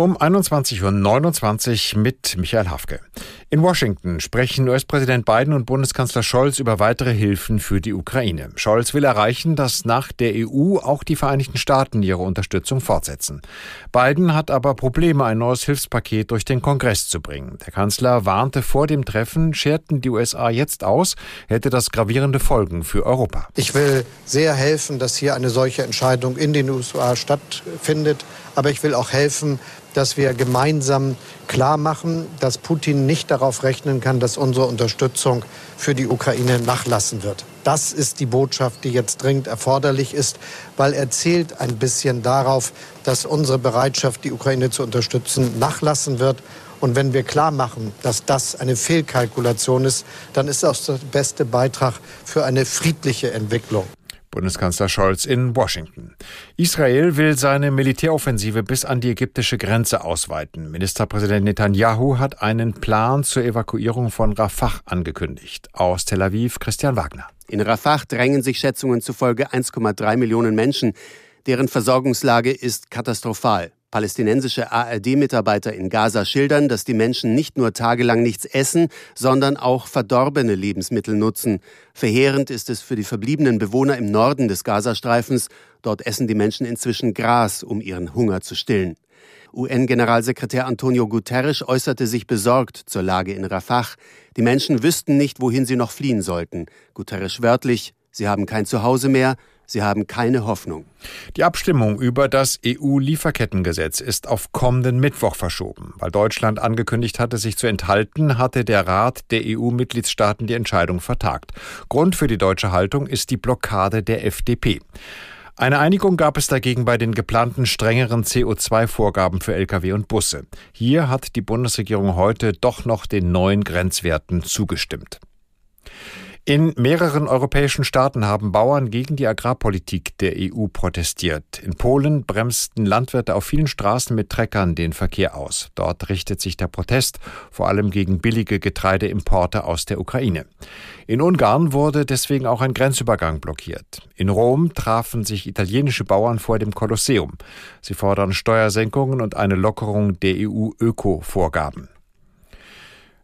Um 21.29 Uhr mit Michael Hafke. In Washington sprechen US-Präsident Biden und Bundeskanzler Scholz über weitere Hilfen für die Ukraine. Scholz will erreichen, dass nach der EU auch die Vereinigten Staaten ihre Unterstützung fortsetzen. Biden hat aber Probleme, ein neues Hilfspaket durch den Kongress zu bringen. Der Kanzler warnte vor dem Treffen, scherten die USA jetzt aus, hätte das gravierende Folgen für Europa. Ich will sehr helfen, dass hier eine solche Entscheidung in den USA stattfindet. Aber ich will auch helfen, dass wir gemeinsam klar machen, dass Putin nicht darauf rechnen kann, dass unsere Unterstützung für die Ukraine nachlassen wird. Das ist die Botschaft, die jetzt dringend erforderlich ist, weil er zählt ein bisschen darauf, dass unsere Bereitschaft, die Ukraine zu unterstützen, nachlassen wird. Und wenn wir klar machen, dass das eine Fehlkalkulation ist, dann ist das der beste Beitrag für eine friedliche Entwicklung. Bundeskanzler Scholz in Washington. Israel will seine Militäroffensive bis an die ägyptische Grenze ausweiten. Ministerpräsident Netanyahu hat einen Plan zur Evakuierung von Rafah angekündigt. Aus Tel Aviv Christian Wagner. In Rafah drängen sich Schätzungen zufolge 1,3 Millionen Menschen. Deren Versorgungslage ist katastrophal. Palästinensische ARD-Mitarbeiter in Gaza schildern, dass die Menschen nicht nur tagelang nichts essen, sondern auch verdorbene Lebensmittel nutzen. Verheerend ist es für die verbliebenen Bewohner im Norden des Gazastreifens. Dort essen die Menschen inzwischen Gras, um ihren Hunger zu stillen. UN-Generalsekretär Antonio Guterres äußerte sich besorgt zur Lage in Rafah. Die Menschen wüssten nicht, wohin sie noch fliehen sollten. Guterres wörtlich, sie haben kein Zuhause mehr, Sie haben keine Hoffnung. Die Abstimmung über das EU-Lieferkettengesetz ist auf kommenden Mittwoch verschoben. Weil Deutschland angekündigt hatte, sich zu enthalten, hatte der Rat der EU-Mitgliedstaaten die Entscheidung vertagt. Grund für die deutsche Haltung ist die Blockade der FDP. Eine Einigung gab es dagegen bei den geplanten strengeren CO2-Vorgaben für Lkw und Busse. Hier hat die Bundesregierung heute doch noch den neuen Grenzwerten zugestimmt. In mehreren europäischen Staaten haben Bauern gegen die Agrarpolitik der EU protestiert. In Polen bremsten Landwirte auf vielen Straßen mit Treckern den Verkehr aus. Dort richtet sich der Protest vor allem gegen billige Getreideimporte aus der Ukraine. In Ungarn wurde deswegen auch ein Grenzübergang blockiert. In Rom trafen sich italienische Bauern vor dem Kolosseum. Sie fordern Steuersenkungen und eine Lockerung der EU-Öko-Vorgaben.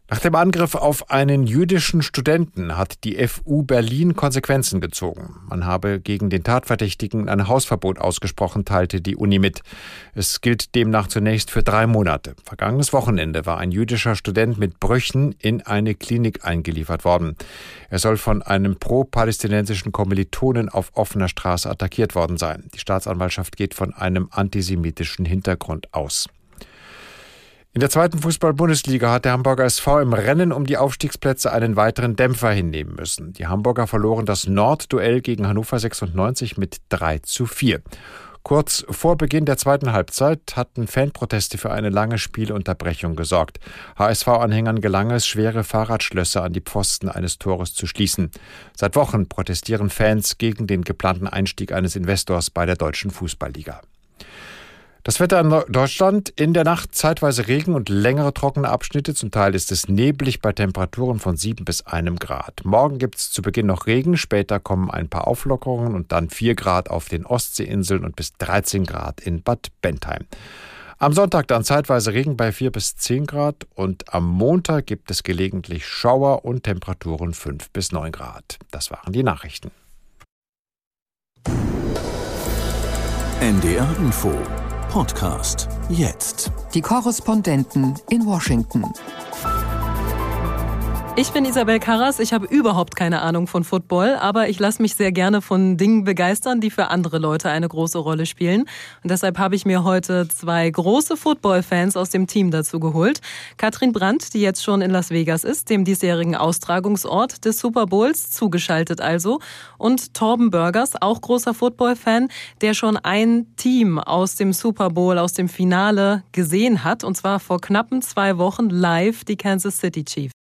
Nach dem Angriff auf einen jüdischen Studenten hat die FU Berlin Konsequenzen gezogen. Man habe gegen den Tatverdächtigen ein Hausverbot ausgesprochen, teilte die Uni mit. Es gilt demnach zunächst für drei Monate. Vergangenes Wochenende war ein jüdischer Student mit Brüchen in eine Klinik eingeliefert worden. Er soll von einem pro-palästinensischen Kommilitonen auf offener Straße attackiert worden sein. Die Staatsanwaltschaft geht von einem antisemitischen Hintergrund aus. In der zweiten Fußball-Bundesliga hat der Hamburger SV im Rennen um die Aufstiegsplätze einen weiteren Dämpfer hinnehmen müssen. Die Hamburger verloren das Nordduell gegen Hannover 96 mit 3 zu 4. Kurz vor Beginn der zweiten Halbzeit hatten Fanproteste für eine lange Spielunterbrechung gesorgt. HSV-Anhängern gelang es, schwere Fahrradschlösser an die Pfosten eines Tores zu schließen. Seit Wochen protestieren Fans gegen den geplanten Einstieg eines Investors bei der deutschen Fußballliga. Das Wetter in Deutschland in der Nacht zeitweise Regen und längere trockene Abschnitte. Zum Teil ist es neblig bei Temperaturen von 7 bis 1 Grad. Morgen gibt es zu Beginn noch Regen, später kommen ein paar Auflockerungen und dann 4 Grad auf den Ostseeinseln und bis 13 Grad in Bad Bentheim. Am Sonntag dann zeitweise Regen bei 4 bis 10 Grad und am Montag gibt es gelegentlich Schauer und Temperaturen 5 bis 9 Grad. Das waren die Nachrichten. NDR Info Podcast. Jetzt. Die Korrespondenten in Washington. Ich bin Isabel Karras. Ich habe überhaupt keine Ahnung von Football, aber ich lasse mich sehr gerne von Dingen begeistern, die für andere Leute eine große Rolle spielen. Und deshalb habe ich mir heute zwei große Football-Fans aus dem Team dazu geholt. Katrin Brandt, die jetzt schon in Las Vegas ist, dem diesjährigen Austragungsort des Super Bowls, zugeschaltet also. Und Torben Burgers, auch großer Football-Fan, der schon ein Team aus dem Super Bowl, aus dem Finale gesehen hat. Und zwar vor knappen zwei Wochen live die Kansas City Chiefs.